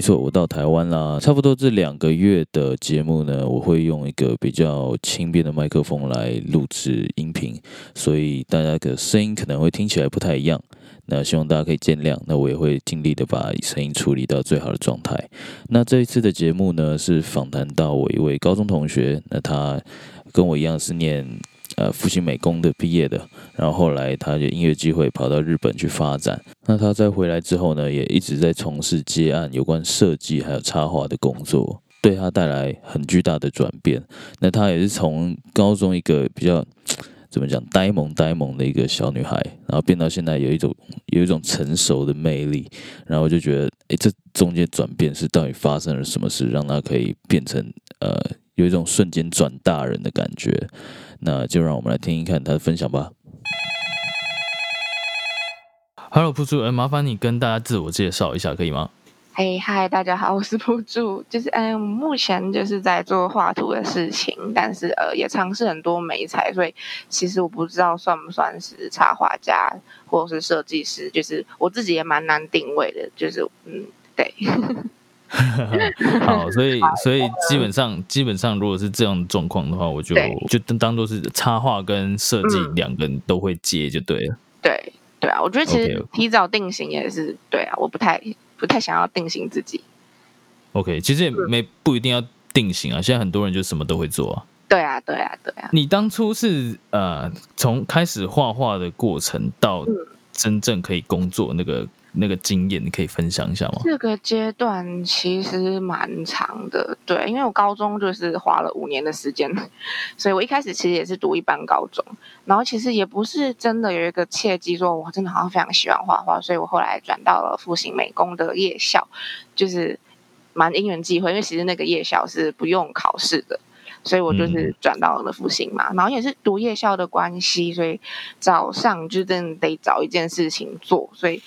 没错，我到台湾啦，差不多这两个月的节目呢，我会用一个比较轻便的麦克风来录制音频，所以大家的声音可能会听起来不太一样。那希望大家可以见谅，那我也会尽力的把声音处理到最好的状态。那这一次的节目呢，是访谈到我一位高中同学，那他跟我一样是念。呃，复兴美工的毕业的，然后后来他就音乐机会跑到日本去发展。那他在回来之后呢，也一直在从事接案有关设计还有插画的工作，对他带来很巨大的转变。那他也是从高中一个比较怎么讲呆萌呆萌的一个小女孩，然后变到现在有一种有一种成熟的魅力。然后我就觉得，哎，这中间转变是到底发生了什么事，让他可以变成呃有一种瞬间转大人的感觉。那就让我们来听一看他的分享吧。Hello，铺主，麻烦你跟大家自我介绍一下，可以吗？嘿，嗨，大家好，我是铺主，就是嗯，目前就是在做画图的事情，但是呃，也尝试很多美材，所以其实我不知道算不算是插画家或者是设计师，就是我自己也蛮难定位的，就是嗯，对。好，所以所以基本上基本上，如果是这样的状况的话，我就就当当做是插画跟设计两个人都会接就对了。对对啊，我觉得其实提早定型也是对啊，我不太不太想要定型自己。OK，其实也没不一定要定型啊，现在很多人就什么都会做啊。对啊，对啊，对啊。你当初是呃，从开始画画的过程到真正可以工作那个。那个经验你可以分享一下吗？这个阶段其实蛮长的，对，因为我高中就是花了五年的时间，所以我一开始其实也是读一般高中，然后其实也不是真的有一个契机，说我真的好像非常喜欢画画，所以我后来转到了复兴美工的夜校，就是蛮因缘际会，因为其实那个夜校是不用考试的。所以我就是转到了复兴嘛，然后也是读夜校的关系，所以早上就真的得找一件事情做，所以。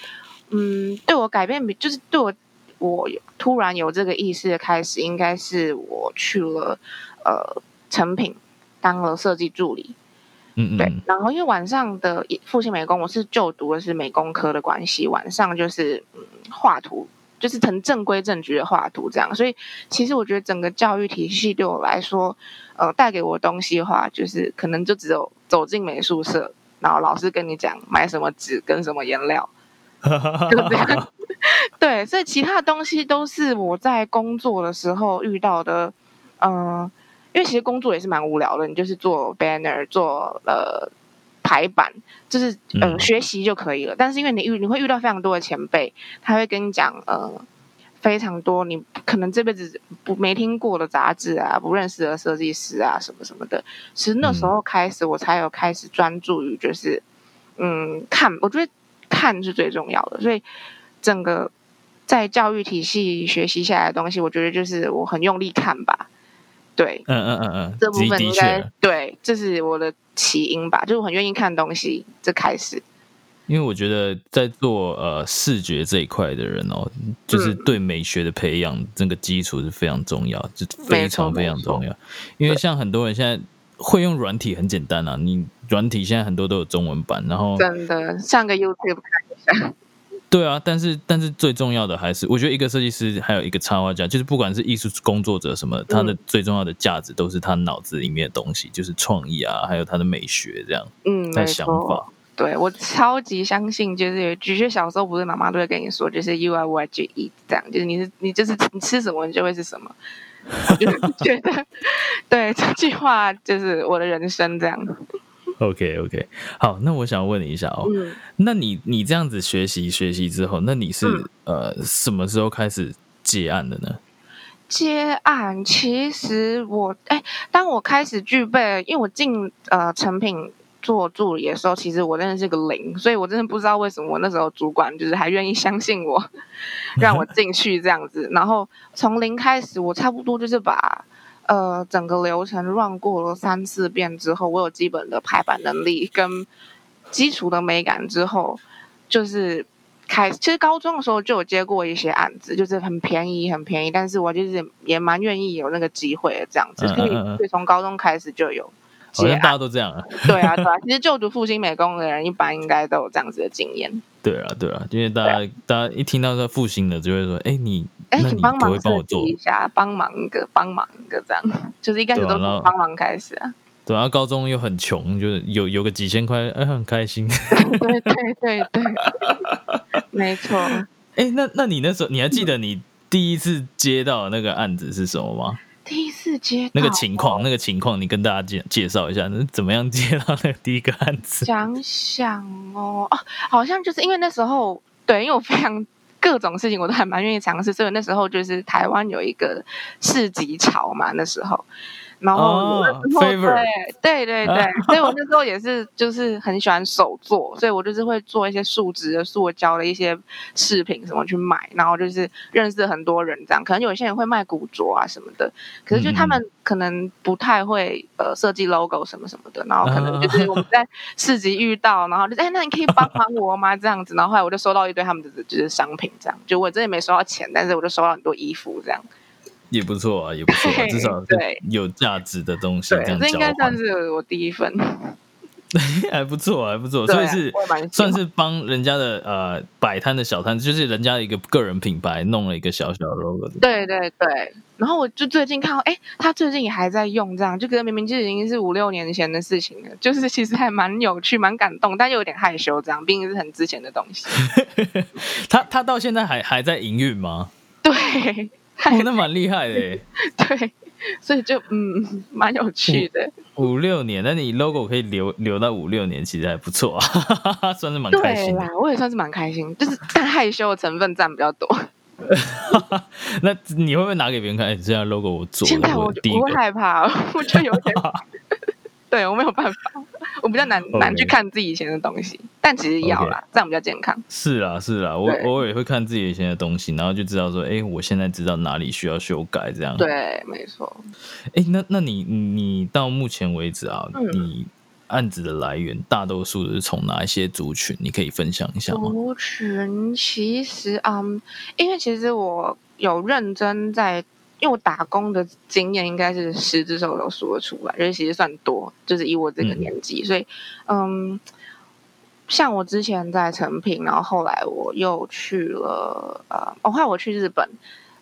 嗯，对我改变就是对我，我突然有这个意识的开始，应该是我去了呃成品当了设计助理。嗯嗯。对，然后因为晚上的复兴美工，我是就读的是美工科的关系，晚上就是嗯画图，就是成正规正局的画图这样。所以其实我觉得整个教育体系对我来说，呃，带给我的东西的话，就是可能就只有走进美术社，然后老师跟你讲买什么纸跟什么颜料。就这样，对，所以其他的东西都是我在工作的时候遇到的，嗯，因为其实工作也是蛮无聊的，你就是做 banner，做呃排版，就是嗯学习就可以了。但是因为你遇你会遇到非常多的前辈，他会跟你讲呃非常多你可能这辈子不没听过的杂志啊，不认识的设计师啊什么什么的。其实那时候开始，我才有开始专注于就是嗯看，我觉得。看是最重要的，所以整个在教育体系学习下来的东西，我觉得就是我很用力看吧。对，嗯嗯嗯嗯，这部分应该对，这是我的起因吧，就是我很愿意看东西，这开始。因为我觉得在做呃视觉这一块的人哦，就是对美学的培养，这个基础是非常重要，就非常非常重要。因为像很多人现在会用软体很简单啊，你。软体现在很多都有中文版，然后真的上个 YouTube 看一下。对啊，但是但是最重要的还是，我觉得一个设计师还有一个插画家，就是不管是艺术工作者什么，他的最重要的价值都是他脑子里面的东西，就是创意啊，还有他的美学这样。嗯，的想法。对我超级相信，就是的确小时候不是妈妈都会跟你说，就是 You are what you eat，这样就是你是你就是你吃什么你就会是什么。我就觉得，对这句话就是我的人生这样。OK OK，好，那我想问你一下哦，那你你这样子学习学习之后，那你是呃什么时候开始接案的呢？接案其实我哎，当我开始具备，因为我进呃成品做助理的时候，其实我真的是个零，所以我真的不知道为什么我那时候主管就是还愿意相信我，让我进去这样子。然后从零开始，我差不多就是把。呃，整个流程 run 过了三四遍之后，我有基本的排版能力跟基础的美感之后，就是开。其实高中的时候就有接过一些案子，就是很便宜，很便宜。但是我就是也蛮愿意有那个机会的这样子，所以从高中开始就有。好像大家都这样啊。对啊，对啊，其实就读复兴美工的人，一般应该都有这样子的经验。对啊，对啊，因为大家大家一听到说复兴的，就会说，哎，你哎，你帮忙帮我做一下，帮忙一个，帮忙一个这样，就是一开始都从帮忙开始啊。对啊，高中又很穷，就是有有个几千块，哎，很开心。对对对对，没错。哎，那那你那时候你还记得你第一次接到那个案子是什么吗？第一次接那个情况，那个情况，你跟大家介介绍一下，那怎么样接到那个第一个案子？想想哦，哦，好像就是因为那时候，对，因为我非常各种事情我都还蛮愿意尝试，所以那时候就是台湾有一个市集潮嘛，那时候。然后，对对对对，所以我那时候也是，就是很喜欢手做，所以我就是会做一些树脂的、塑胶的一些饰品什么去买，然后就是认识很多人这样。可能有些人会卖古着啊什么的，可是就他们可能不太会呃设计 logo 什么什么的，然后可能就 是我们在市集遇到，然后就哎，那你可以帮忙我吗？这样子，然后后来我就收到一堆他们的就是商品，这样就我真的没收到钱，但是我就收到很多衣服这样。也不错啊，也不错，至少对有价值的东西这样这应该算是我第一份，还不错，还不错，所以是算是帮人家的呃摆摊的小摊子，就是人家的一个个人品牌，弄了一个小小的 logo。对对对，然后我就最近看到，哎，他最近也还在用这样，就觉得明明就已经是五六年前的事情了，就是其实还蛮有趣、蛮感动，但又有点害羞，这样毕竟是很之前的东西。他他到现在还还在营运吗？对。哦，那蛮厉害的，对，所以就嗯，蛮有趣的。五六年，那你 logo 可以留留到五六年，其实还不错啊，算是蛮开心。对啦，我也算是蛮开心，就是但害羞的成分占比较多。那你会不会拿给别人看？哎，这样 logo 我做，现在我不会害怕，我就有点。对我没有办法，我比较难难去看自己以前的东西，但其实要啦，这样比较健康。是啦是啦，我偶尔也会看自己以前的东西，然后就知道说，哎，我现在知道哪里需要修改，这样。对，没错。哎，那那你你到目前为止啊，你案子的来源大多数是从哪一些族群？你可以分享一下吗？族群其实嗯，因为其实我有认真在。因为我打工的经验应该是十只手都数得出来，就是其实算多，就是以我这个年纪，所以，嗯，像我之前在成品，然后后来我又去了，呃，后来我去日本，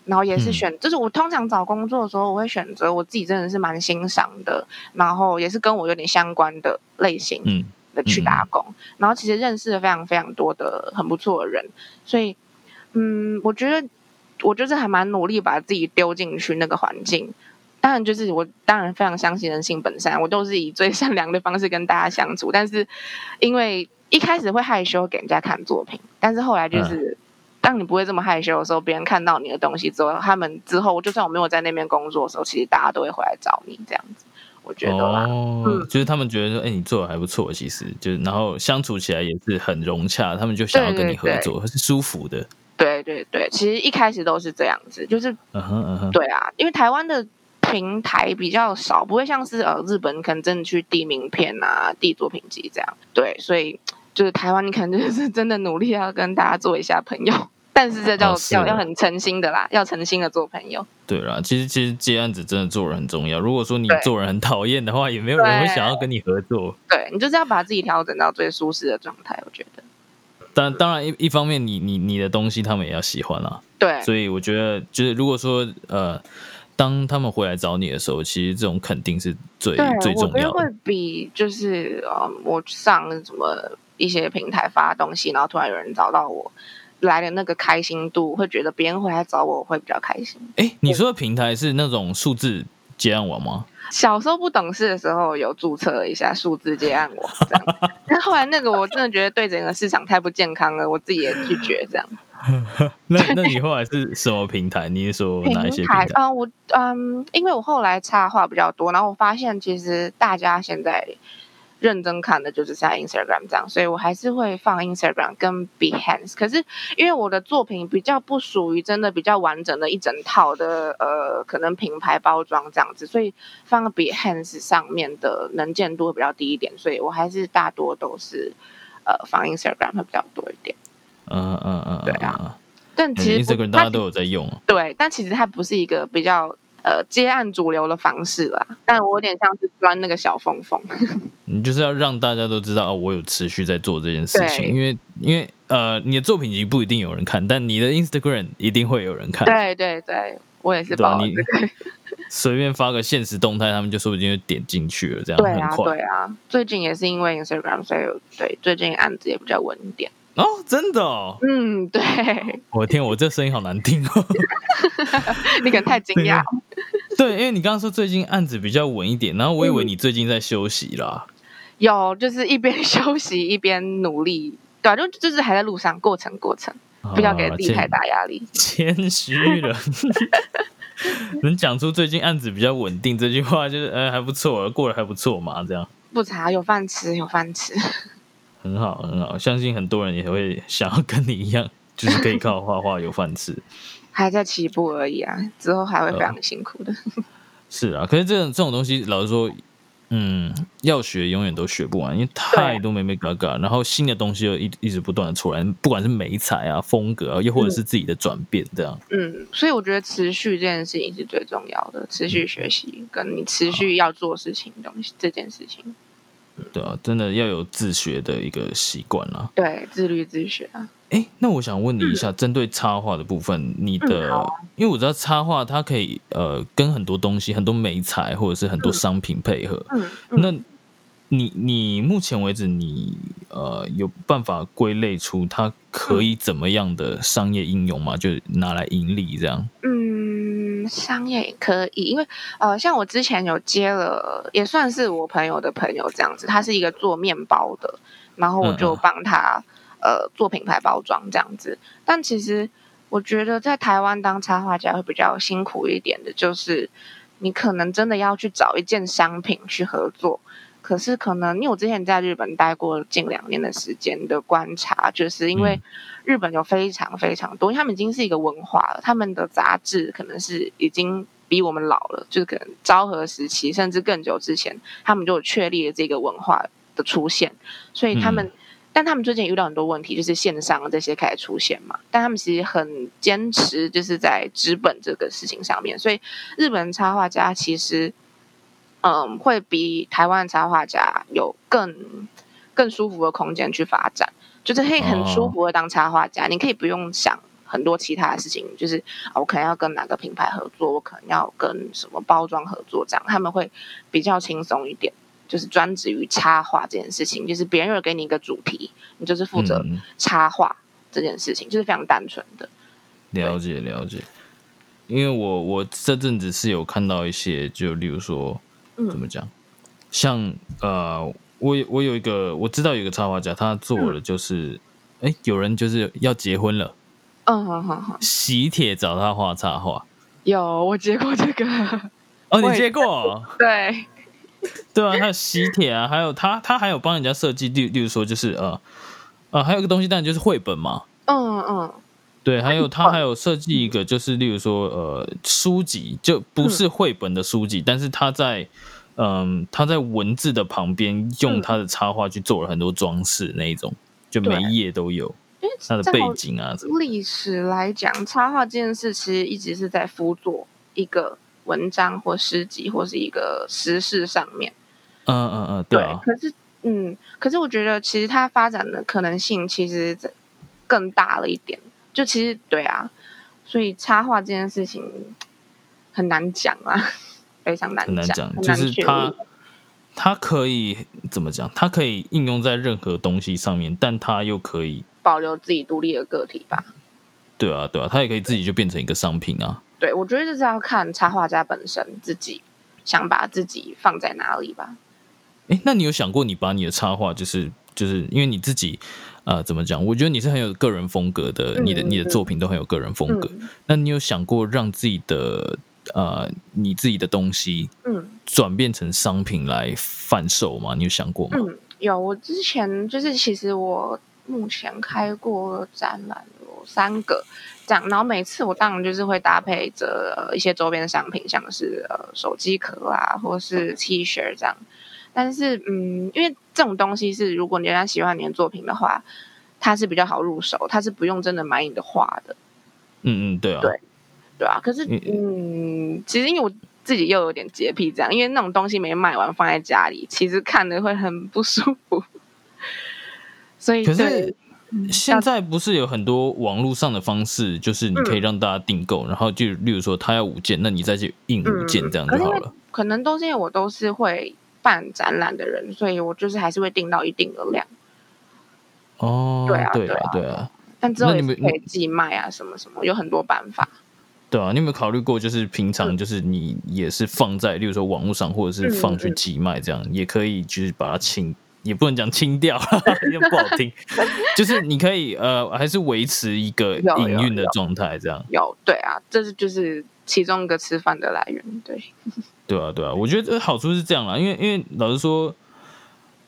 然后也是选，就是我通常找工作的时候，我会选择我自己真的是蛮欣赏的，然后也是跟我有点相关的类型的去打工，然后其实认识了非常非常多的很不错的人，所以，嗯，我觉得。我就是还蛮努力把自己丢进去那个环境，当然就是我当然非常相信人性本善，我都是以最善良的方式跟大家相处。但是因为一开始会害羞给人家看作品，但是后来就是当你不会这么害羞的时候，别人看到你的东西之后，他们之后就算我没有在那边工作的时候，其实大家都会回来找你这样子。我觉得哦，就是他们觉得说，哎，你做的还不错，其实就然后相处起来也是很融洽，他们就想要跟你合作，是舒服的。对对对，其实一开始都是这样子，就是，对啊，因为台湾的平台比较少，不会像是呃日本可能真的去递名片啊、递作品集这样，对，所以就是台湾你可能就是真的努力要跟大家做一下朋友，但是这叫要要很诚心的啦，要诚心的做朋友。对啦，其实其实接案子真的做人很重要，如果说你做人很讨厌的话，也没有人会想要跟你合作。对你就是要把自己调整到最舒适的状态，我觉得。当当然一一方面，你你你的东西他们也要喜欢啊。对，所以我觉得就是如果说呃，当他们回来找你的时候，其实这种肯定是最最重要的。会比就是呃，我上什么一些平台发东西，然后突然有人找到我来的那个开心度，会觉得别人回来找我会比较开心。哎，你说的平台是那种数字接案网吗？小时候不懂事的时候，有注册了一下数字接案网，这样。但后来那个我真的觉得对整个市场太不健康了，我自己也拒绝这样。那那你后来是什么平台？你说哪一些平台 啊？我嗯，因为我后来插画比较多，然后我发现其实大家现在。认真看的就是在 Instagram 这样，所以我还是会放 Instagram 跟 Behance。可是因为我的作品比较不属于真的比较完整的一整套的呃，可能品牌包装这样子，所以放 Behance 上面的能见度会比较低一点，所以我还是大多都是呃放 Instagram 会比较多一点。嗯嗯嗯，对啊。但其实 Instagram 大家都有在用。对，但其实它不是一个比较。呃接案主流的方式啦。但我有点像是钻那个小缝缝。你就是要让大家都知道，哦，我有持续在做这件事情，对因为因为呃，你的作品集不一定有人看，但你的 Instagram 一定会有人看。对对对，我也是对啊你抱着这个。随便发个现实动态，他们就说不定就点进去了，这样对啊很快。对啊，最近也是因为 Instagram，所以对最近案子也比较稳一点。哦，真的哦！嗯，对，我天，我这声音好难听哦。你可能太惊讶。对，因为你刚刚说最近案子比较稳一点，然后我以嗯为你最近在休息啦。有，就是一边 休息一边努力，对啊，就就是还在路上，过程过程，不要给自己太大压力。谦谦虚了。能讲出最近案子比较稳定这句话，就是呃还不错，过得还不错嘛，这样不差，有饭吃，有饭吃。很好很好。相信很多人也会想要跟你一样，就是可以靠画画有饭吃。还在起步而已啊，之后还会非常辛苦的。是啊，可是这种这种东西，老实说，嗯，要学永远都学不完，因为太多美美嘎嘎，然后新的东西又一一直不断的出来，不管是美彩啊、风格啊，又或者是自己的转变，这样。嗯，所以我觉得持续这件事情是最重要的，持续学习跟你持续要做事情的东西这件事情。对啊，真的要有自学的一个习惯啦。对，自律自学啊。哎，那我想问你一下，针对插画的部分，你的，嗯啊因为我知道插画它可以呃跟很多东西、很多美材或者是很多商品配合，嗯，嗯那你你目前为止你呃有办法归类出它可以怎么样的商业应用吗？就拿来盈利这样？嗯，商业也可以，因为呃，像我之前有接了，也算是我朋友的朋友这样子，他是一个做面包的，然后我就帮他呃做品牌包装这样子。但其实我觉得在台湾当插画家会比较辛苦一点的，就是你可能真的要去找一件商品去合作。可是可能因为我之前在日本待过近两年的时间的观察，就是因为嗯日本有非常非常多，因为他们已经是一个文化了，他们的杂志可能是已经比我们老了，就是可能昭和时期甚至更久之前，他们就有确立了这个文化的出现，所以他们。嗯但他们最近遇到很多问题，就是线上这些开始出现嘛。但他们其实很坚持，就是在纸本这个事情上面。所以日本插画家其实，嗯，会比台湾插画家有更更舒服的空间去发展，就是可以很舒服的当插画家。你可以不用想很多其他的事情，就是啊我可能要跟哪个品牌合作，我可能要跟什么包装合作，这样他们会比较轻松一点。就是专职于插画这件事情，就是别人有给你一个主题，你就是负责嗯插画这件事情，就是非常单纯的。了解了解。因为我我这阵子是有看到一些，就例如说怎嗯么讲，像呃，我我有一个我知道有一个插画家，他做的就是，哎、有人就是要结婚了，嗯好好好，喜帖找他画插画。有我接过这个，哦，你接过？对，对啊，还有喜帖啊，还有他他还有帮人家设计，例例如说就是呃呃，还有一个东西，当然就是绘本嘛。嗯嗯对，还有他还有设计一个，就是例如说呃书籍，就不是绘本的书籍，但是他在嗯他在文字的旁边用他的插画去做了很多装饰那一种，就每一页都有因为它的背景啊。历史来讲，插画这件事其实一直是在辅佐一个文章或诗集或是一个时事上面。嗯嗯嗯，对啊，可是嗯，可是我觉得其实它发展的可能性其实更大了一点。就其实对啊，所以插画这件事情很难讲啊，非常难很难讲，就是它它可以怎么讲？它可以应用在任何东西上面，但它又可以保留自己独立的个体吧。对啊对啊，它也可以自己就变成一个商品啊。对，我觉得这是要看插画家本身自己想把自己放在哪里吧。哎，那你有想过你把你的插画，就是就是因为你自己呃怎么讲？我觉得你是很有个人风格的，嗯你的你的作品都很有个人风格。嗯那你有想过让自己的呃你自己的东西嗯转变成商品来贩售吗？你有想过吗？嗯，有。我之前就是其实我目前开过展览有三个这样，然后每次我当然就是会搭配着、呃一些周边的商品，像是呃手机壳啊，或是 T 恤这样。但是嗯，因为这种东西是如果人家喜欢你的作品的话，它是比较好入手，它是不用真的买你的画的。嗯嗯，对啊，对对啊。可是嗯，其实因为我自己又有点洁癖，这样，因为那种东西没卖完放在家里，其实看的会很不舒服。所以可是现在不是有很多网络上的方式，就是你可以让大家订购，然后就例如说他要五件，那你再去印五件这样就好了。可能都是因为我都是会办展览的人，所以我就是还是会定到一定的量。哦，对啊，对啊，对啊。但之后你也可以寄卖啊，什么什么，有很多办法。对啊，你有没有考虑过，就是平常就是你也是放在，例如说网络上，或者是放去寄卖，这样也可以，就是把它清，也不能讲清掉，有点不好听。就是你可以呃，还是维持一个营运的状态，这样。有，对啊，这是就是其中一个吃饭的来源，对。对啊，对啊，我觉得好处是这样啦，因为因为老实说。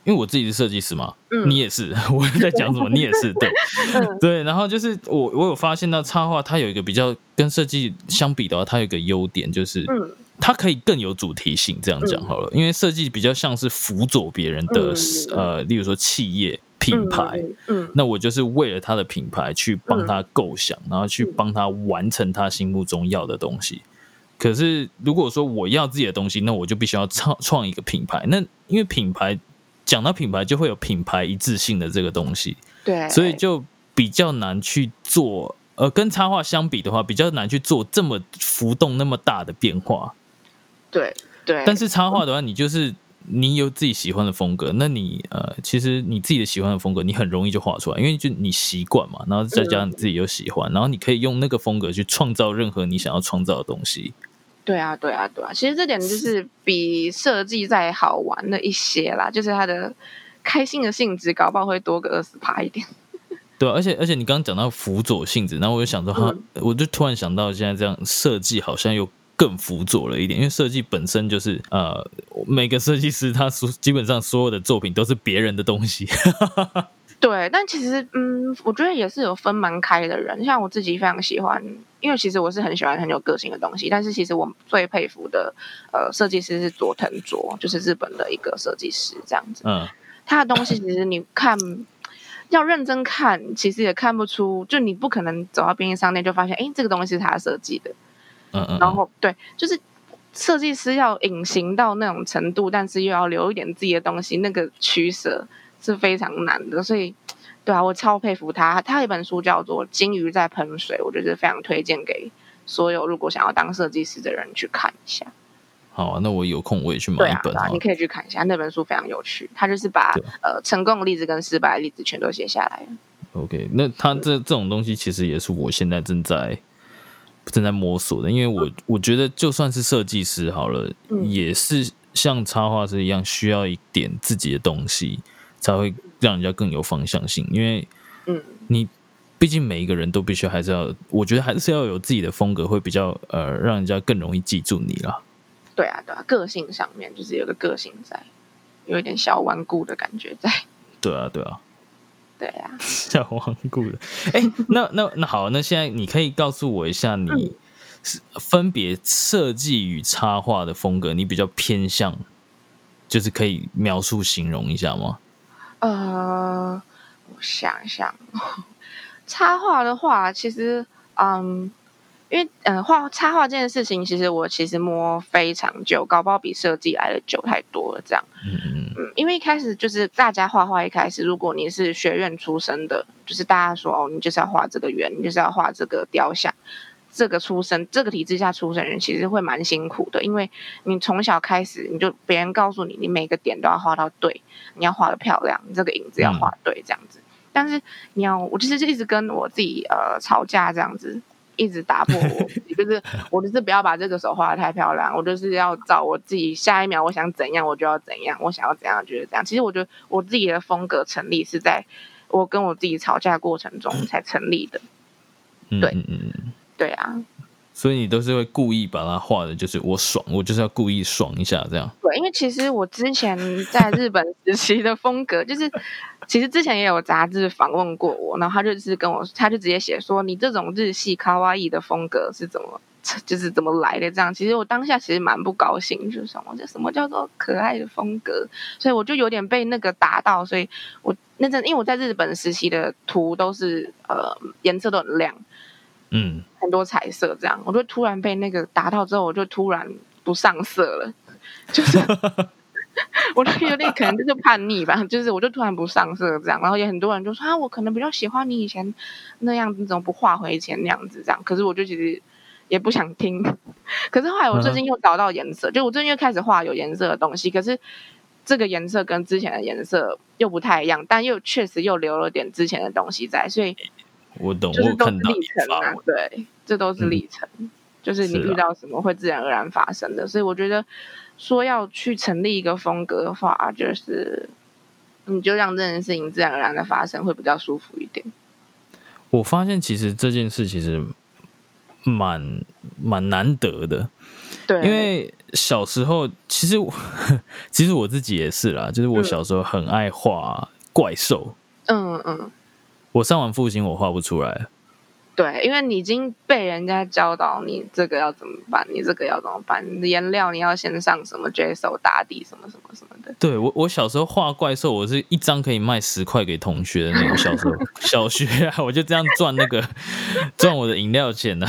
因为我自己是设计师嘛，你也是，我在讲什么，你也是，对，对。然后就是我，我有发现到插画，它有一个比较跟设计相比的话，它有一个优点，就是它可以更有主题性。这样讲好了，因为设计比较像是辅佐别人的，呃，例如说企业品牌，嗯，那我就是为了他的品牌去帮他构想，然后去帮他完成他心目中要的东西。可是如果说我要自己的东西，那我就必须要创创一个品牌。那因为品牌。讲到品牌，就会有品牌一致性的这个东西，对，所以就比较难去做。呃，跟插画相比的话，比较难去做这么浮动那么大的变化。对对。但是插画的话，你就是你有自己喜欢的风格，那你呃，其实你自己的喜欢的风格，你很容易就画出来，因为就你习惯嘛，然后再加上你自己又喜欢，然后你可以用那个风格去创造任何你想要创造的东西。对啊，对啊，对啊，其实这点就是比设计再好玩了一些啦，就是它的开心的性质，搞不好会多个二十趴一点。对，而且而且你刚刚讲到辅佐性质，然后我就想说，哈，我就突然想到，现在这样设计好像又更辅佐了一点，因为设计本身就是呃，每个设计师他所基本上所有的作品都是别人的东西。对，但其实，嗯，我觉得也是有分蛮开的人。像我自己非常喜欢，因为其实我是很喜欢很有个性的东西。但是其实我最佩服的，呃，设计师是佐藤卓，就是日本的一个设计师，这样子。嗯，他的东西其实你看，要认真看，其实也看不出，就你不可能走到便利商店就发现，哎，这个东西是他设计的。嗯嗯。然后，对，就是设计师要隐形到那种程度，但是又要留一点自己的东西，那个取舍。是非常难的，所以，对啊，我超佩服他。他有一本书叫做《金鱼在喷水》，我觉得非常推荐给所有如果想要当设计师的人去看一下。好啊，那我有空我也去买一本。你可以去看一下那本书，非常有趣。他就是把呃成功的例子跟失败的例子全都写下来了。OK，那他这这种东西其实也是我现在正在正在摸索的，因为我我觉得就算是设计师好了，也是像插画师一样需要一点自己的东西。才会让人家更有方向性，因为，嗯，你毕竟每一个人都必须还是要，我觉得还是要有自己的风格，会比较呃，让人家更容易记住你啦。对啊，对啊，个性上面就是有个个性在，有一点小顽固的感觉在。对啊，对啊，对啊，小顽固的。哎，那那那好，那现在你可以告诉我一下，你是分别设计与插画的风格，你比较偏向，就是可以描述形容一下吗？呃，我想想，插画的话，其实，嗯，因为，嗯，画插画这件事情，其实我其实摸非常久，搞不好比设计来的久太多了。这样，嗯嗯，因为一开始就是大家画画，一开始如果你是学院出身的，就是大家说哦，你就是要画这个圆，你就是要画这个雕像。这个出生，这个体制下出生人其实会蛮辛苦的，因为你从小开始，你就别人告诉你，你每个点都要画到对，你要画的漂亮，你这个影子要画对，这样子。但是你要，我其实就一直跟我自己呃吵架，这样子，一直打破我，就是 我就是不要把这个手画的太漂亮，我就是要照我自己下一秒我想怎样我就要怎样，我想要怎样就是怎样。其实我觉得我自己的风格成立是在我跟我自己吵架过程中才成立的，对，嗯嗯。对啊，所以你都是会故意把它画的，就是我爽，我就是要故意爽一下这样。对，因为其实我之前在日本时期的风格，就是其实之前也有杂志访问过我，然后他就是跟我，他就直接写说你这种日系卡哇伊的风格是怎么，就是怎么来的这样。其实我当下其实蛮不高兴，就是什么，这什么叫做可爱的风格？所以我就有点被那个打到，所以我那阵因为我在日本实习的图都是呃颜色都很亮。嗯，很多彩色这样，我就突然被那个打到之后，我就突然不上色了，就是 我就有点可能就是叛逆吧，就是我就突然不上色这样，然后也很多人就说啊，我可能比较喜欢你以前那样子，怎么不画回以前那样子这样？可是我就其实也不想听，可是后来我最近又找到颜色，就我最近又开始画有颜色的东西，可是这个颜色跟之前的颜色又不太一样，但又确实又留了点之前的东西在，所以。我懂，就是都是我看到历程啊，对，这都是历程，就是你遇到什么会自然而然发生的，所以我觉得说要去成立一个风格的话，就是你就让这件事情自然而然的发生，会比较舒服一点。我发现其实这件事其实蛮蛮难得的，对，因为小时候其实我 其实我自己也是啦，就是我嗯。小时候很爱画怪兽，嗯嗯，我上完复兴我画不出来，对，因为你已经被人家教导你这个要怎么办，你这个要怎么办，你的颜料你要先上什么 J 手打底什么什么什么的。对我我小时候画怪兽，我是一张可以卖十块给同学的那种，小时候 小学啊，我就这样赚那个赚我的饮料钱啊。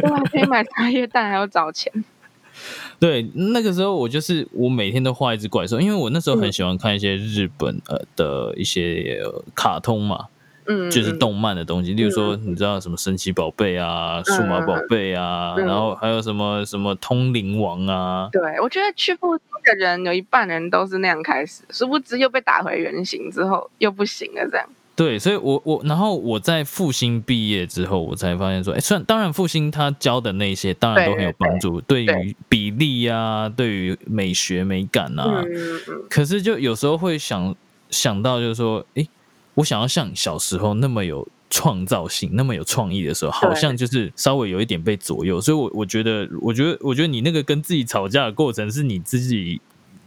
对啊，可以买茶叶蛋还要找钱。对，那个时候我就是我每天都画一只怪兽，因为我那时候很喜欢看一些日本呃的一些、呃卡通嘛，嗯，嗯就是动漫的东西，例如说你知道什么神奇宝贝啊、数码宝贝啊，嗯然后还有什么什么通灵王啊，对，我觉得去复兴的人有一半人都是那样开始，殊不知又被打回原形之后又不行了，这样。对，所以我我然后我在复兴毕业之后，我才发现说，哎，虽然当然复兴他教的那些当然都很有帮助，对对。于比例啊，对于美学美感啊，嗯嗯，可是就有时候会想想到，就是说，诶，我想要像小时候那么有创造性、那么有创意的时候，好像就是稍微有一点被左右。所以我，我觉得，我觉得，我觉得你那个跟自己吵架的过程，是你自己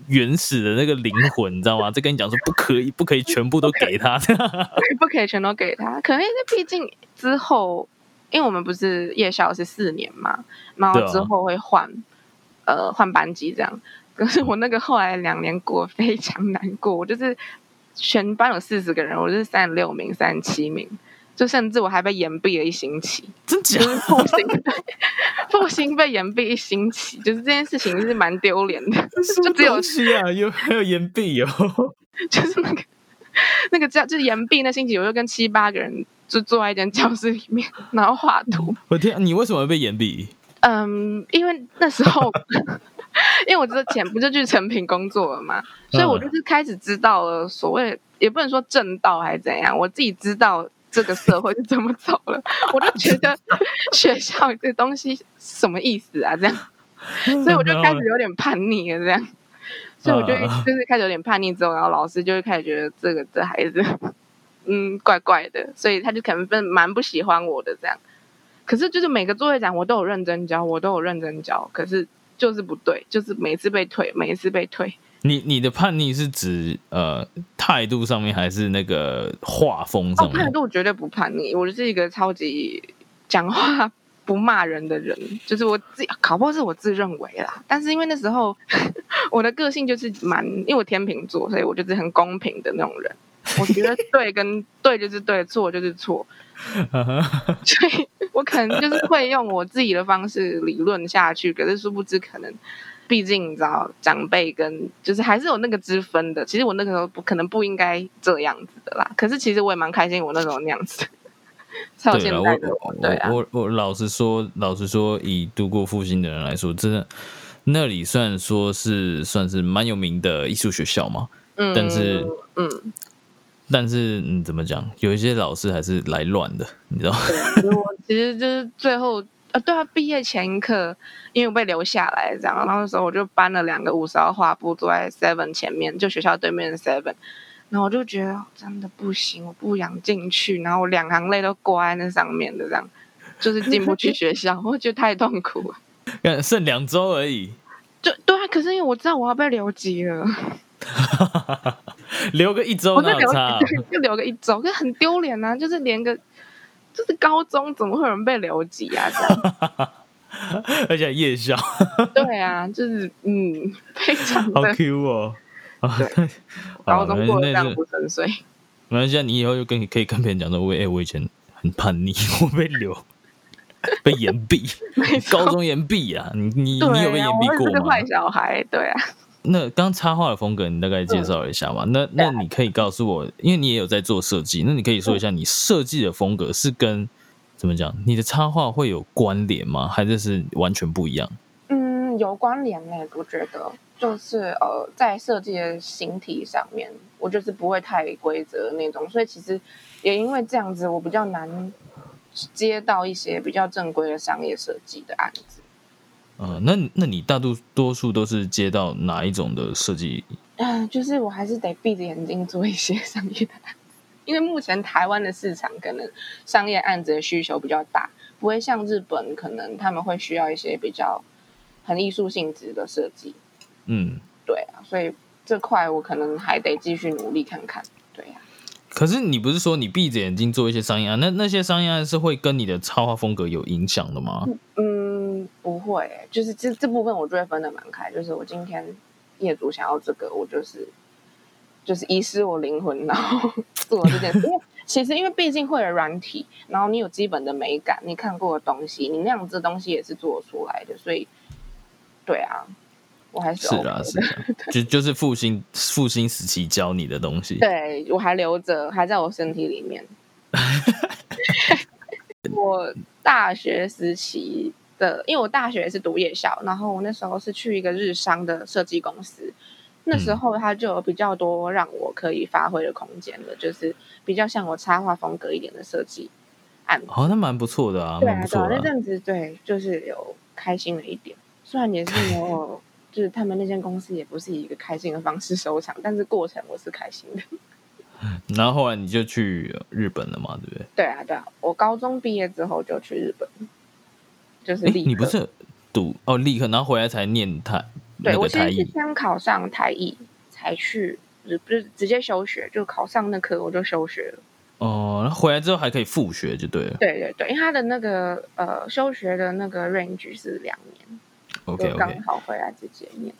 原始的那个灵魂，你知道吗？在跟你讲说，不可以，不可以全部都给他。不可以全都给他，可能因为毕竟之后，因为我们不是夜校是四年嘛，然后之后会换、呃换班级这样。可是我那个后来两年过非常难过，我就是全班有四十个人，我就是三十六名、三十七名，就甚至我还被延毕了一星期。真假就？是复兴被复兴被延毕一星期，就是这件事情是蛮丢脸的。就只有东西啊，有还有延毕哦。就是那个那个教就是延毕那星期，我就跟七八个人就坐在一间教室里面，然后画图。我天，你为什么会被岩壁？嗯，因为那时候，因为我之前不就去成品工作了嘛，所以我就是开始知道了所谓，也不能说正道还是怎样，我自己知道这个社会是怎么走了，我就觉得 学校这东西什么意思啊？这样，所以我就开始有点叛逆了，这样，所以我就啊就是开始有点叛逆之后，然后老师就会开始觉得这个这孩子，嗯，怪怪的，所以他就可能蛮蛮不喜欢我的这样。可是就是每个作业展我都有认真教，我都有认真教，可是就是不对，就是每次被退，每一次被退。你你的叛逆是指呃态度上面，还是那个画风哦，上面？叛逆我绝对不叛逆，我就是一个超级讲话不骂人的人，就是我自己，考不好是我自认为啦。但是因为那时候 我的个性就是蛮，因为我天秤座，所以我就是很公平的那种人。我觉得对跟对就是对，错就是错，所以我可能就是会用我自己的方式理论下去，可是殊不知可能。毕竟你知道，长辈跟就是还是有那个之分的。其实我那个时候不可能不应该这样子的啦。可是其实我也蛮开心，我那时候那样子，才有对了，现在的我我。对啊，我我我老实说，老实说，以度过复兴的人来说，真的那里虽然说是算是蛮有名的艺术学校嘛，嗯，但是嗯，但是嗯，怎么讲，有一些老师还是来乱的，你知道 其实就是最后啊，对啊，毕业前一刻，因为我被留下来这样，然后那时候我就搬了两个五十号画布，坐在 Seven 前面，就学校对面的 Seven。然后我就觉得真的不行，我不想进去，然后我两行泪都挂在那上面的，这样就是进不去学校，我觉得太痛苦了。看剩两周而已，就对啊，可是因为我知道我要被留级了，留个一周我就留？就留个一周，可是很丢脸啊！就是连个就是高中怎么会有人被留级啊？这样 而且夜校，对啊，就是嗯，非常好的 Q 哦。啊，对 太高中过得非常那那不顺遂。没关系，啊，你以后就跟可以跟别人讲说，我哎、我以前很叛逆，我被留。被延毕，高中延毕啊！你你有被延啊，毕过吗？我是个坏小孩，对啊。那刚插画的风格，你大概介绍一下嘛？那那你可以告诉我，因为你也有在做设计，那你可以说一下你设计的风格是跟怎么讲？你的插画会有关联吗？还是是完全不一样？嗯，有关联呢，我觉得就是呃，在设计的形体上面，我就是不会太规则的那种，所以其实也因为这样子，我比较难接到一些比较正规的商业设计的案子。呃，那那你大多多数都是接到哪一种的设计？嗯、就是我还是得闭着眼睛做一些 商业的案子，因为目前台湾的市场可能商业案子的需求比较大，不会像日本，可能他们会需要一些比较很艺术性质的设计。嗯，对啊，所以这块我可能还得继续努力看看。对啊呀、可是你不是说你闭着眼睛做一些商业案？那那些商业案是会跟你的插画风格有影响的吗？嗯，不会欸，就是这这部分我就会分的蛮开。就是我今天业主想要这个，我就是就是遗失我灵魂，然后 做这件事。因为其实因为毕竟会有软体，然后你有基本的美感，你看过的东西，你那样子的东西也是做出来的，所以对啊，我还是是的是啊，就就是复兴复兴时期教你的东西。对我还留着，还在我身体里面。我大学时期的，因为我大学是读夜校，然后我那时候是去一个日商的设计公司，那时候它就有比较多让我可以发挥的空间了，就是比较像我插画风格一点的设计案。哦，那蛮不错的啊，对啊，对那阵子对，就是有开心了一点，虽然也是没有，就是他们那间公司也不是以一个开心的方式收场，但是过程我是开心的。然后后来你就去日本了嘛，对不对？对啊，对啊，我高中毕业之后就去日本，就是。你不是读哦，立刻，然后回来才念台对那我其实是先考上台艺才去，日不是直接休学，就考上那科我就休学了。哦，然后回来之后还可以复学就对了。对对对，因为他的那个呃休学的那个 range 是两年 OK 就 OK，刚好回来直接念。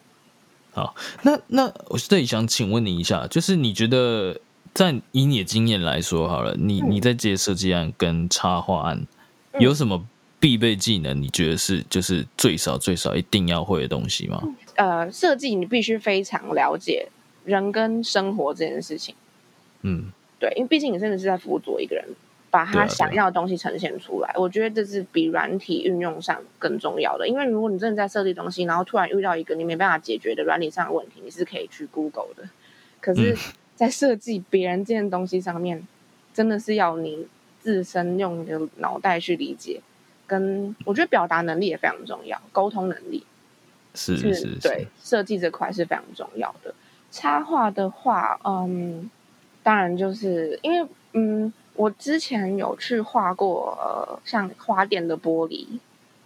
好那那我这里想请问你一下，就是你觉得在以你的经验来说好了，你嗯你在接设计案跟插画案嗯有什么必备技能？你觉得是就是最少最少一定要会的东西吗？呃，设计你必须非常了解人跟生活这件事情。嗯，对，因为毕竟你真的是在辅佐一个人，把他想要的东西呈现出来。我觉得这是比软体运用上更重要的。因为如果你真的在设计东西，然后突然遇到一个你没办法解决的软体上的问题，你是可以去 Google 的。可是嗯，在设计别人这件东西上面，真的是要你自身用你的脑袋去理解，跟我觉得表达能力也非常重要，沟通能力。是是是对是，设计这块是非常重要的。插画的话，嗯，当然就是因为嗯，我之前有去画过呃，像花店的玻璃，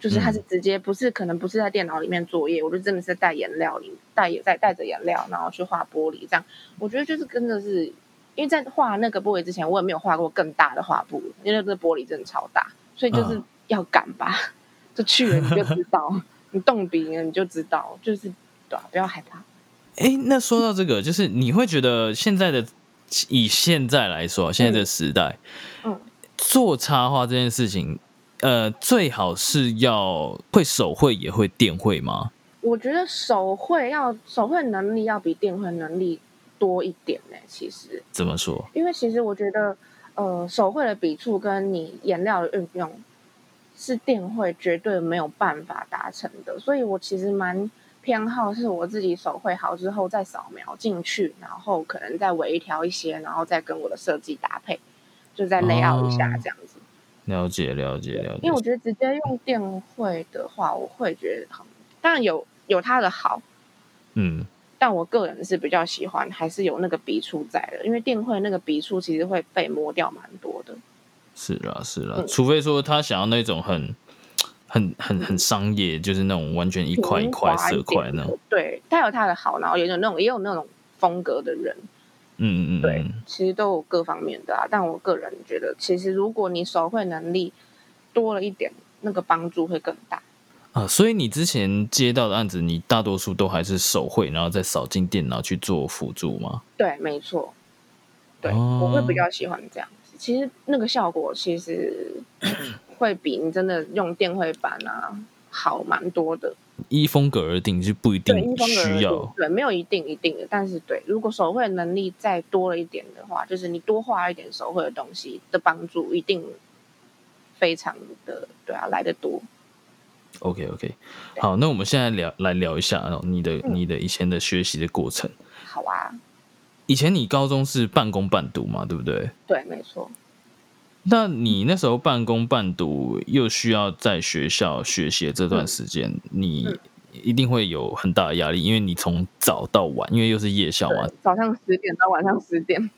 就是它是嗯直接不是可能不是在电脑里面作业，我就真的是带颜料里带也带带着颜料，然后去画玻璃这样。我觉得就是真的是因为在画那个玻璃之前，我也没有画过更大的画布，因为那个玻璃真的超大，所以就是嗯要敢吧，就去了你就知道。你动笔了你就知道，就是对、啊，不要害怕。哎，那说到这个，就是你会觉得现在的以现在来说，现在这个时代，嗯，做插画这件事情，呃，最好是要会手绘也会电绘吗？我觉得手绘要手绘能力要比电绘能力多一点呢、其实，怎么说？因为其实我觉得，呃，手绘的笔触跟你颜料的运用是电绘绝对没有办法达成的，所以我其实蛮偏好是我自己手绘好之后再扫描进去，然后可能再微调一些，然后再跟我的设计搭配，就再 layout 一下哦这样子。了解了解了解因为我觉得直接用电绘的话，我会觉得很，当然有有它的好，嗯，但我个人是比较喜欢还是有那个笔触在的，因为电绘那个笔触其实会被磨掉蛮多的。是啦是啦，嗯除非说他想要那种很很很很商业，就是那种完全一块一块色块那种，对，他有他的好，然后也有那种也有那种风格的人，嗯嗯嗯，对嗯，其实都有各方面的啊。但我个人觉得，其实如果你手绘能力多了一点，那个帮助会更大。啊，所以你之前接到的案子，你大多数都还是手绘，然后再扫进电脑去做辅助吗？对，没错，对、哦我会比较喜欢这样子。其实那个效果其实 会比你真的用电绘板啊好蛮多的。依风格而定，是不一，定需要。对，没有一定一定的，但是对，如果手绘能力再多了一点的话，就是你多画一点手绘的东西的帮助，一定非常的对啊，来的多。OK OK，好，那我们现在聊来聊一下哦，你的嗯你的以前的学习的过程。好啊，以前你高中是半工半读嘛，对不对？对，没错。那你那时候半工半读，又需要在学校学习的这段时间，你嗯一定会有很大的压力，因为你从早到晚，因为又是夜校嘛对，，早上十点到晚上十点，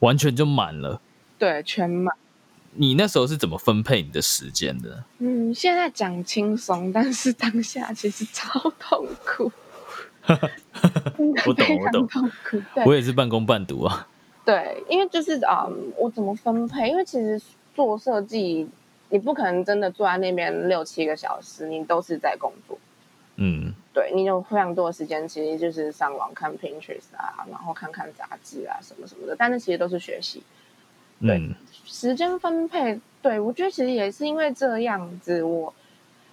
完全就满了。对，全满。你那时候是怎么分配你的时间的？嗯，现在讲轻松，但是当下其实超痛苦。我懂我懂我也是半工半读啊。对，因为就是嗯，我怎么分配？因为其实做设计，你不可能真的坐在那边六七个小时，你都是在工作。嗯对你有非常多的时间，其实就是上网看 Pinterest 啊，然后看看杂志啊，什么什么的。但是其实都是学习。嗯时间分配，对我觉得其实也是因为这样子，我，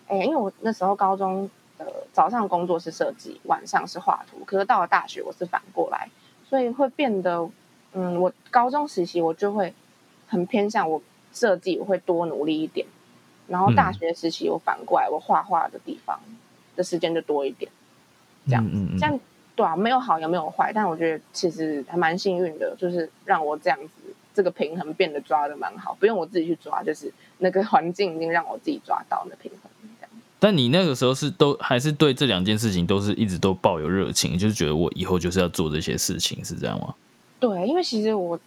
哎，因为我那时候高中的早上工作是设计，晚上是画图，可是到了大学我是反过来，所以会变得，嗯，我高中实习我就会很偏向我设计，我会多努力一点，然后大嗯学实习我反过来，我画画的地方的时间就多一点，这样这样对啊，没有好也没有坏，但我觉得其实还蛮幸运的，就是让我这样子这个平衡变得抓的蛮好，不用我自己去抓，就是那个环境已经让我自己抓到那平衡。但你那个时候是都还是对这两件事情都是一直都抱有热情，就是觉得我以后就是要做这些事情，是这样吗？对，因为其实我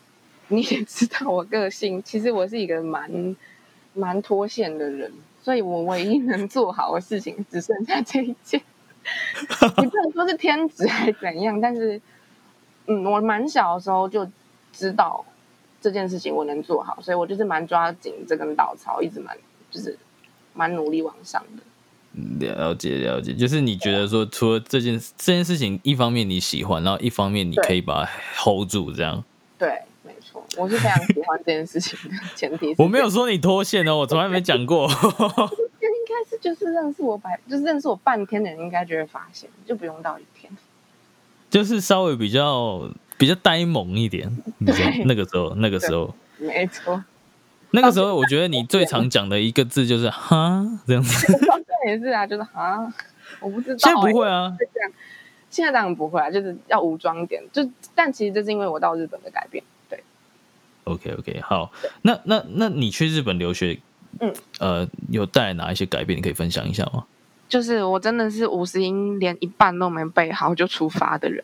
你也知道我个性，其实我是一个蛮蛮脱线的人，所以我唯一能做好的事情只剩下这一件。你不能说是天职还是怎样，但是嗯，我蛮小的时候就知道这件事情我能做好，所以我就是蛮抓紧这根稻草，一直蛮就是蛮努力往上的。了解了解，就是你觉得说，除了这件这件事情，一方面你喜欢，然后一方面你可以把它 hold 住，这样。对，没错，我是非常喜欢这件事情的，前提是我没有说你脱线哦，我从来没讲过。应该是就是认识我百，就是认识我半天的人应该就会发现，就不用到一天。就是稍微比较比较呆萌一点，那个时候那个时候没错，那个时候，我觉得你最常讲的一个字就是“哈”这样子。这也是啊，就是哈，我不知道、现在不会欸啊，这样。现在当然不会啊，就是要武装一点。就但其实这是因为我到日本的改变。对，OK OK，好，那那那你去日本留学，嗯，呃，有带来哪一些改变？你可以分享一下吗？就是我真的是五十音连一半都没背好就出发的人，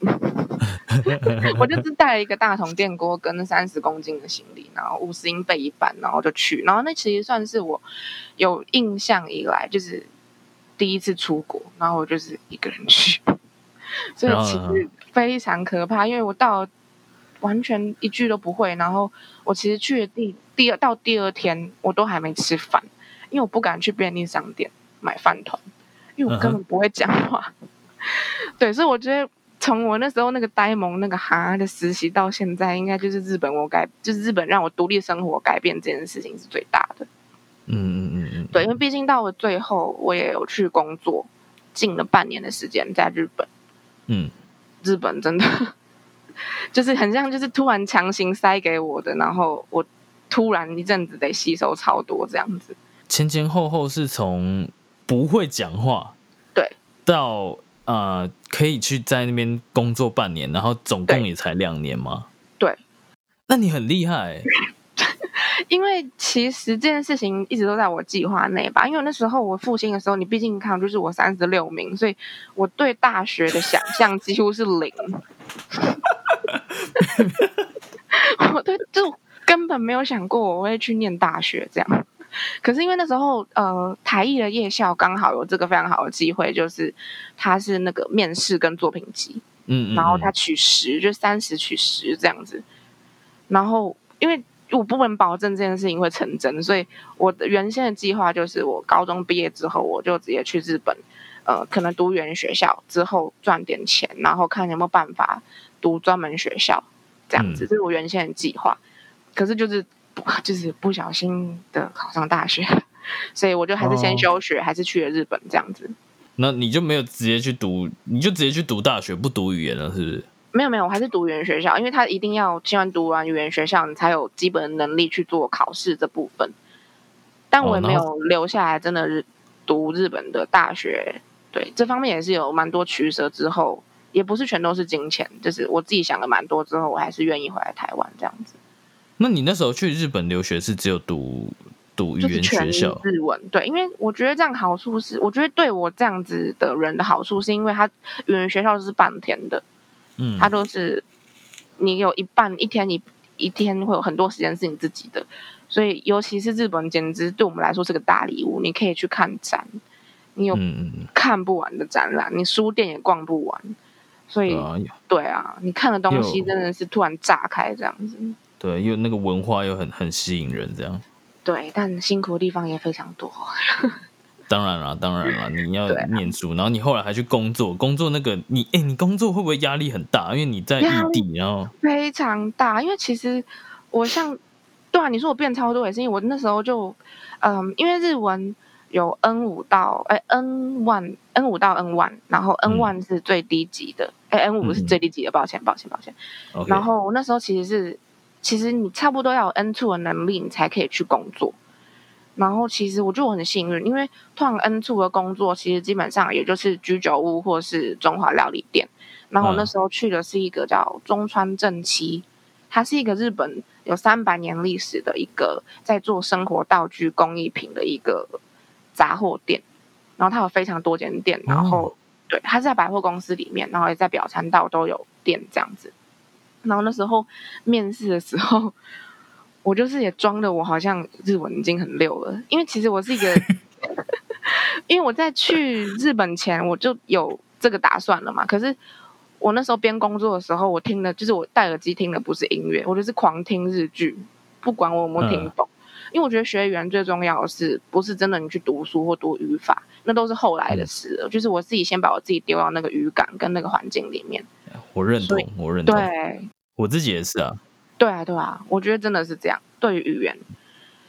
我就是带了一个大铜电锅跟三十公斤的行李，然后五十音背一半，然后就去，然后那其实算是我有印象以来就是第一次出国，然后我就是一个人去，所以其实非常可怕，因为我到完全一句都不会，然后我其实去的第第二到第二天我都还没吃饭，因为我不敢去便利商店买饭团。因为我根本不会讲话，对，所以我觉得从我那时候那个呆萌那个哈的实习到现在，应该就是日本我改，就是日本让我独立生活改变这件事情是最大的。嗯嗯嗯嗯，对，因为毕竟到了最后，我也有去工作，近了半年的时间在日本，嗯，日本真的就是很像就是突然强行塞给我的，然后我突然一阵子得吸收超多这样子。前前后后是从不会讲话，对，到呃可以去在那边工作半年，然后总共也才两年吗？对，那你很厉害、欸，因为其实这件事情一直都在我计划内吧。因为那时候我复兴的时候，你毕竟看就是我三十六名，所以我对大学的想象几乎是零。我对就根本没有想过我会去念大学这样。可是因为那时候呃台艺的夜校刚好有这个非常好的机会，就是它是那个面试跟作品集，嗯嗯，然后他嗯取十，就三十取十这样子。然后因为我不能保证这件事情会成真，所以我的原先的计划就是我高中毕业之后，我就直接去日本，呃，可能读语言学校之后赚点钱，然后看有没有办法读专门学校这样子，嗯这是我原先的计划。可是就是不 就是不小心的考上大学，所以我就还是先哦休学，还是去了日本这样子。那你就没有直接去读，你就直接去读大学，不读语言了，是不是？没有没有，我还是读语言学校，因为他一定要先完读完语言学校，你才有基本能力去做考试这部分。但我也没有留下来，真的是读日本的大学。对这方面也是有蛮多取舍之后，也不是全都是金钱，就是我自己想了蛮多之后，我还是愿意回来台湾这样子。那你那时候去日本留学是只有读读语言学校？日文，对，因为我觉得这样好处是，我觉得对我这样子的人的好处是因为他语言学校是半天的，嗯，他都是你有一半一天一一天会有很多时间是你自己的，所以尤其是日本，简直对我们来说是个大礼物。你可以去看展，你有看不完的展览，你书店也逛不完，所以对啊，你看的东西真的是突然炸开这样子。对，又那个文化又很很吸引人，这样。对，但辛苦的地方也非常多。当然啦，当然啦，你要念书，然后你后来还去工作，工作那个你，哎，你工作会不会压力很大？因为你在压异地，然后非常大，因为其实我像，对啊，你说我变超多也是因为我那时候就，嗯，因为日文有 N 五到哎 N one N 五到 N one，然后 N 嗯 one 是最低级的，哎、N 五是最低级的，抱歉抱歉抱歉。然后我那时候其实是，其实你差不多要有 N two 的能力，你才可以去工作。然后其实我觉得我很幸运，因为通常 N two 的工作其实基本上也就是居酒屋或是中华料理店。然后我那嗯时候去的是一个叫中川正七，它是一个日本有三百年历史的一个在做生活道具工艺品的一个杂货店。然后它有非常多间店，然后、对，它是在百货公司里面，然后也在表参道都有店这样子。然后那时候面试的时候，我就是也装的我好像日文已经很溜了，因为其实我是一个，因为我在去日本前我就有这个打算了嘛。可是我那时候边工作的时候，我听的就是我戴耳机听的不是音乐，我就是狂听日剧，不管我有没有听懂。因为我觉得学语言最重要的是，不是真的你去读书或读语法，那都是后来的事了。就是我自己先把我自己丢到那个语感跟那个环境里面。我认同，我认同，对，我自己也是啊。对啊，对啊，我觉得真的是这样。对于语言，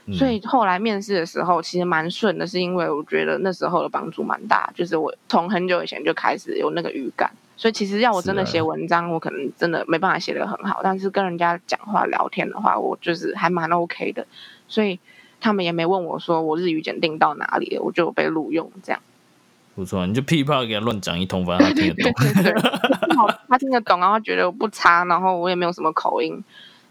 嗯所以后来面试的时候其实蛮顺的，是因为我觉得那时候的帮助蛮大，就是我从很久以前就开始有那个语感，所以其实要我真的写文章，我可能真的没办法写得很好，但是跟人家讲话聊天的话，我就是还蛮 OK 的，所以他们也没问我说我日语检定到哪里了，我就被录用这样。不错啊，你就噼里啪啦给他乱讲一通，反正他听得懂。对对对，他听得懂，然后觉得我不差，然后我也没有什么口音，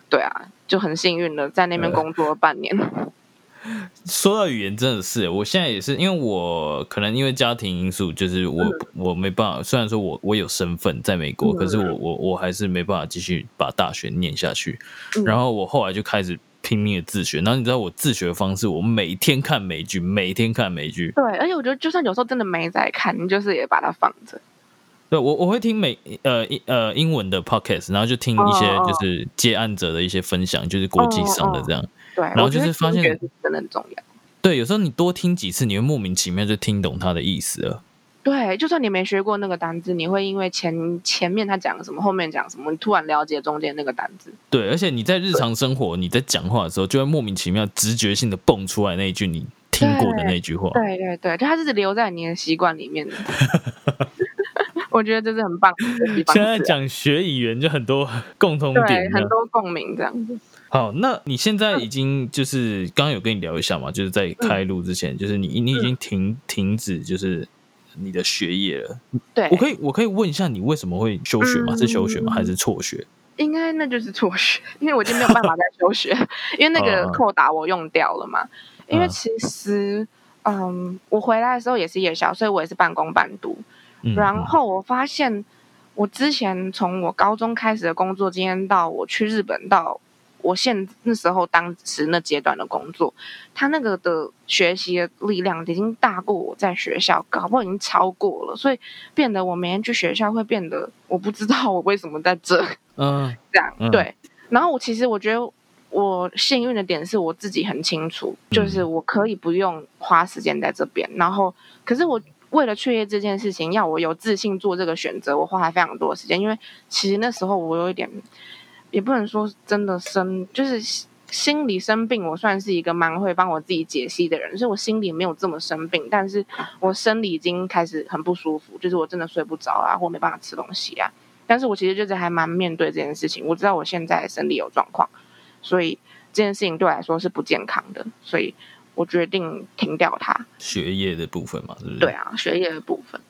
对啊，就很幸运的在那边工作了半年。说到语言，真的是，我现在也是，因为我可能因为家庭因素，就是我、我没办法，虽然说我我有身份在美国，嗯可是我我我还是没办法继续把大学念下去。嗯然后我后来就开始拼命的自学，然后你知道我自学的方式，我每天看美剧，每天看美剧。对，而且我觉得就算有时候真的没在看，你就是也把它放着。对我我会听美呃英呃英文的 podcast，然后就听一些就是接案者的一些分享，就是国际上的这样。对，然后就是发现是真的很重要。对，有时候你多听几次，你会莫名其妙就听懂他的意思了。对，就算你没学过那个单字，你会因为前前面他讲什么，后面讲什么，你突然了解中间那个单字。对，而且你在日常生活你在讲话的时候，就会莫名其妙、直觉性的蹦出来那一句你听过的那句话。对对对，就它是留在你的习惯里面的。我觉得这是很棒现在讲学语言就很多 共通对点，很多共鸣这样子。好，那你现在已经就是刚刚有跟你聊一下嘛，就是在开录之前，就是你你已经停停止就是你的学业了。对，我可以我可以问一下你为什么会休学吗？是休学吗？嗯还是辍学？应该那就是辍学，因为我已经没有办法再休学，因为那个扣打我用掉了嘛。因为嗯其实，嗯，我回来的时候也是夜校，所以我也是半工半读。嗯，然后我发现，我之前从我高中开始的工作经验到我去日本到我现那时候当时那阶段的工作，他那个的学习的力量已经大过我在学校，搞不好已经超过了，所以变得我每天去学校会变得我不知道我为什么在这 嗯 这样、嗯对。然后我其实我觉得我幸运的点是我自己很清楚，就是嗯我可以不用花时间在这边，然后可是我。为了确业这件事情，要我有自信做这个选择，我花了非常多的时间。因为其实那时候我有一点，也不能说真的生，就是心理生病，我算是一个蛮会帮我自己解析的人，所以我心里没有这么生病，但是我生理已经开始很不舒服，就是我真的睡不着啊，或没办法吃东西啊。但是我其实就是还蛮面对这件事情，我知道我现在生理有状况，所以这件事情对我来说是不健康的，所以我决定停掉它。学业的部分嘛，是不是？对啊，学业的部分。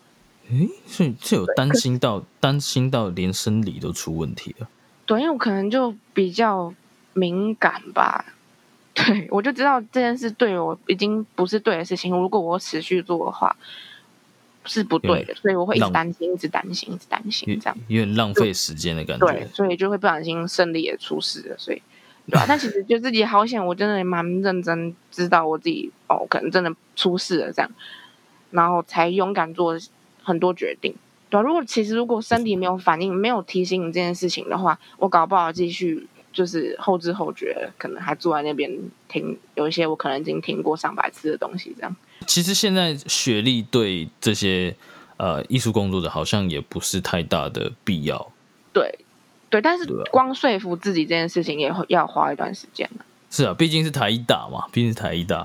诶，所以这有担心到担心到连生理都出问题了。对，因为我可能就比较敏感吧。对，我就知道这件事对我已经不是对的事情。如果我持续做的话，是不对的，所以我会一直担心，一直担心，一直担心，这样有点浪费时间的感觉。对，所以就会不小心胜利也出事了。所以，对吧？但其实就自己好险，我真的蛮认真，知道我自己哦，可能真的出事了，这样，然后才勇敢做很多决定。对，如果其实如果身体没有反应，没有提醒你这件事情的话，我搞不好继续就是后知后觉，可能还坐在那边听有一些我可能已经听过上百次的东西，这样。其实现在学历对这些呃艺术工作者好像也不是太大的必要。对，对，但是光说服自己这件事情也要花一段时间了。是啊，毕竟是台一大嘛，毕竟是台一大。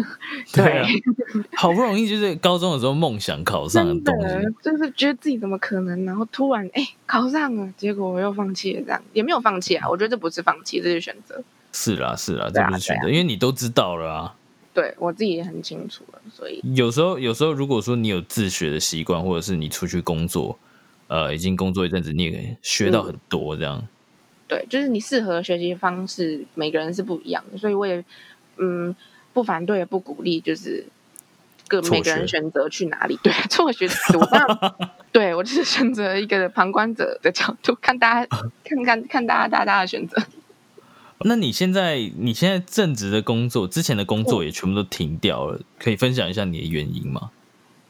对啊，好不容易就是高中的时候梦想考上的东西，就是觉得自己怎么可能，然后突然哎考上了，结果我又放弃了，这样也没有放弃啊。我觉得这不是放弃，这是选择。是啦，是啦，这不是选择，因为你都知道了啊。对我自己也很清楚了，所以有时候有时候如果说你有自学的习惯，或者是你出去工作，呃，已经工作一阵子，你也学到很多这样。对，就是你适合的学习方式，每个人是不一样的，所以我也嗯不反对，也不鼓励，就是各每个人选择去哪里。对，错学我当然 对我就是选择一个旁观者的角度，看大家 看看看大家大家的选择。那你现在你现在正职的工作，之前的工作也全部都停掉了，可以分享一下你的原因吗？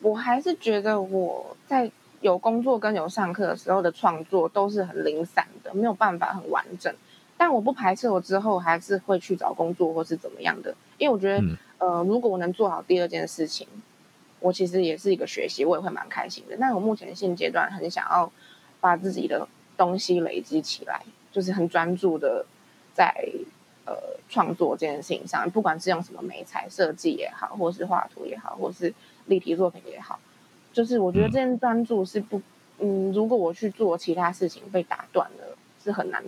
我还是觉得我在有工作跟有上课的时候的创作都是很零散的，没有办法很完整。但我不排斥我之后还是会去找工作或是怎么样的，因为我觉得，呃，如果我能做好第二件事情，我其实也是一个学习，我也会蛮开心的。但我目前现阶段很想要把自己的东西累积起来，就是很专注的。在呃创作这件事情上，不管是用什么美彩设计也好，或是画图也好，或是立体作品也好，就是我觉得这件专注是不，嗯，如果我去做其他事情被打断了，是很难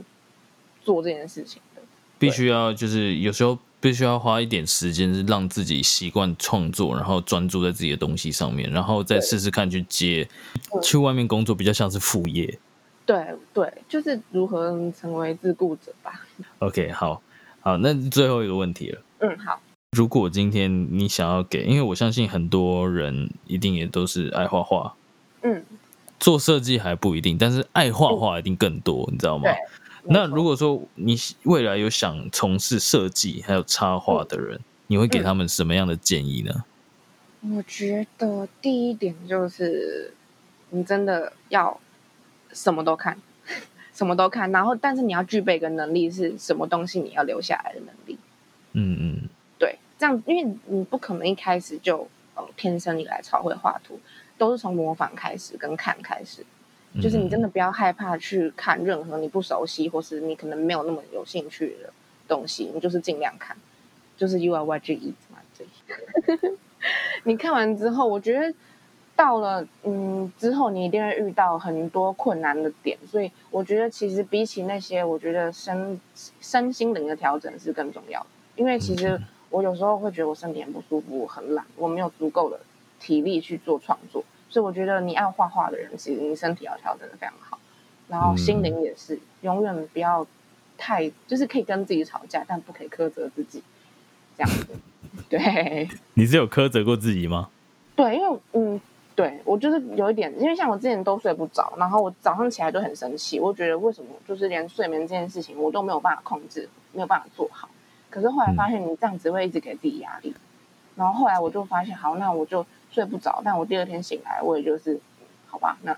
做这件事情的。必须要就是有时候必须要花一点时间，是让自己习惯创作，然后专注在自己的东西上面，然后再试试看去接去外面工作，比较像是副业。对对，就是如何成为自雇者吧。OK，好，好，那最后一个问题了。嗯，好。如果今天你想要给，因为我相信很多人一定也都是爱画画，嗯，做设计还不一定，但是爱画画一定更多，你知道吗？那如果说你未来有想从事设计还有插画的人，你会给他们什么样的建议呢？我觉得第一点就是，你真的要。什么都看，什么都看，然后但是你要具备一个能力，是什么东西你要留下来的能力。嗯嗯，对，这样因为你不可能一开始就呃天生你来超会画图，都是从模仿开始跟看开始。就是你真的不要害怕去看任何你不熟悉或是你可能没有那么有兴趣的东西，你就是尽量看，就是 U I Y G E 嘛，对。你看完之后，我觉得。到了嗯之后，你一定会遇到很多困难的点，所以我觉得其实比起那些，我觉得身身心灵的调整是更重要的。因为其实我有时候会觉得我身体很不舒服，我很懒，我没有足够的体力去做创作，所以我觉得你爱画画的人，其实你身体要调整的非常好，然后心灵也是，永远不要太就是可以跟自己吵架，但不可以苛责自己，这样子。对，你是有苛责过自己吗？对，因为嗯。对我就是有一点，因为像我之前都睡不着，然后我早上起来就很生气，我觉得为什么就是连睡眠这件事情我都没有办法控制，没有办法做好。可是后来发现你这样子会一直给自己压力，然后后来我就发现，好，那我就睡不着，但我第二天醒来，我也就是，好吧，那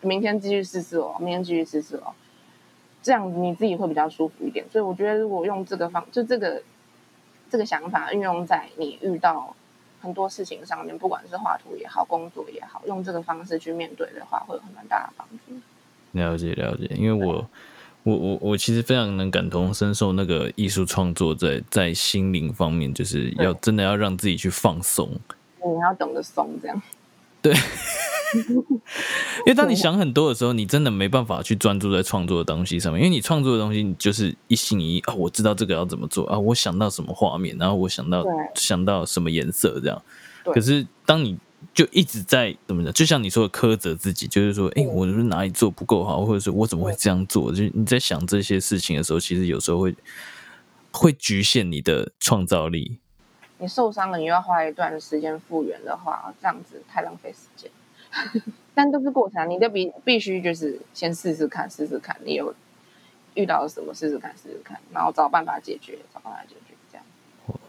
明天继续试试哦，明天继续试试哦，这样你自己会比较舒服一点。所以我觉得如果用这个方，就这个这个想法运用在你遇到。很多事情上面，不管是画图也好，工作也好，用这个方式去面对的话，会有很大的帮助。了解了解，因为我我我我其实非常能感同身受，那个艺术创作在在心灵方面，就是要真的要让自己去放松。你要懂得松，这样。对，因为当你想很多的时候，你真的没办法去专注在创作的东西上面。因为你创作的东西，你就是一心一意啊，我知道这个要怎么做啊，我想到什么画面，然后我想到想到什么颜色这样。可是当你就一直在怎么讲，就像你说的苛责自己，就是说，哎、嗯我是哪里做不够好，或者是我怎么会这样做？就是你在想这些事情的时候，其实有时候会会局限你的创造力。你受伤了，你又要花一段时间复原的话，这样子太浪费时间。但都是过程啊，你就必必须就是先试试看，试试看，你有遇到什么试试看，试试看，然后找办法解决，找办法解决，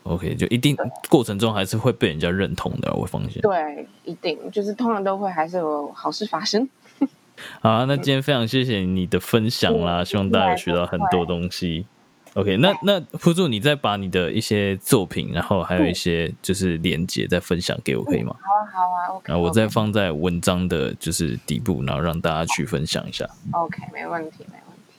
OK，就一定过程中还是会被人家认同的，我放心。对，一定就是通常都会还是有好事发生。好啊，那今天非常谢谢你的分享啦，希望大家有学到很多东西。OK，那那铺柱，你再把你的一些作品，然后还有一些就是连接再分享给我，可以吗？好啊，好啊，OK，然后我再放在文章的就是底部，然后让大家去分享一下。OK，没问题，没问题。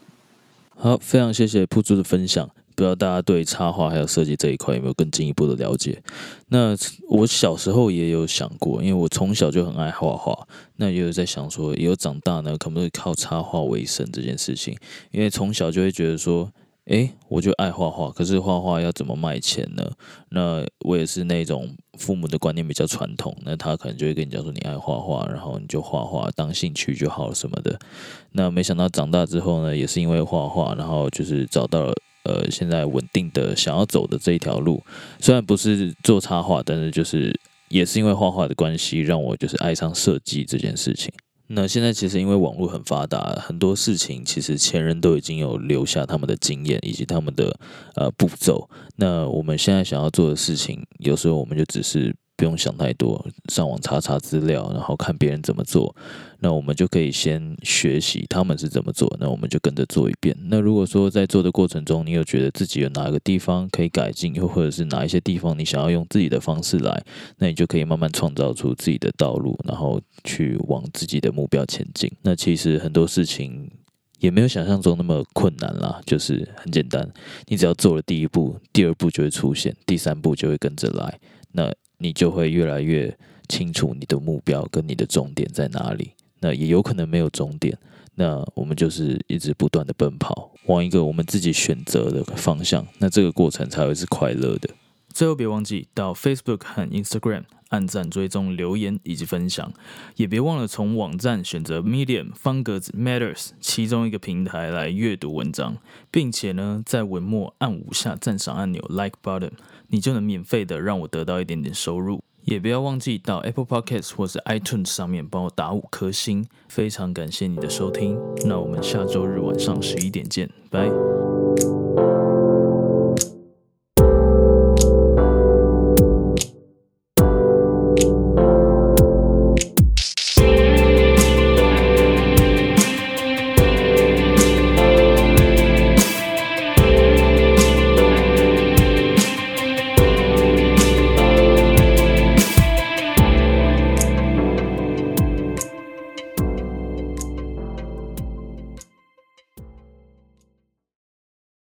好，非常谢谢铺猪的分享。不知道大家对插画还有设计这一块有没有更进一步的了解？那我小时候也有想过，因为我从小就很爱画画，那也有在想说，以后长大呢，可不可以靠插画为生这件事情？因为从小就会觉得说，诶，我就爱画画，可是画画要怎么卖钱呢？那我也是那种父母的观念比较传统，那他可能就会跟你讲说，你爱画画，然后你就画画当兴趣就好了什么的。那没想到长大之后呢，也是因为画画，然后就是找到了呃现在稳定的想要走的这一条路。虽然不是做插画，但是就是也是因为画画的关系，让我就是爱上设计这件事情。那现在其实因为网络很发达，很多事情其实前人都已经有留下他们的经验以及他们的呃步骤。那我们现在想要做的事情，有时候我们就只是不用想太多，上网查查资料，然后看别人怎么做，那我们就可以先学习他们是怎么做，那我们就跟着做一遍。那如果说在做的过程中，你有觉得自己有哪一个地方可以改进，又或者是哪一些地方你想要用自己的方式来，那你就可以慢慢创造出自己的道路，然后去往自己的目标前进。那其实很多事情。也没有想象中那么困难啦，就是很简单，你只要做了第一步，第二步就会出现，第三步就会跟着来，那你就会越来越清楚你的目标跟你的终点在哪里。那也有可能没有终点，那我们就是一直不断的奔跑，往一个我们自己选择的方向，那这个过程才会是快乐的。最后别忘记到 Facebook 和 Instagram 按赞、追踪、留言以及分享，也别忘了从网站选择 Medium 方格子 Matters 其中一个平台来阅读文章，并且呢在文末按五下赞赏按钮 Like Button，你就能免费的让我得到一点点收入。也不要忘记到 Apple Podcasts 或是 iTunes 上面帮我打五颗星，非常感谢你的收听。那我们下周日晚上十一点见，拜。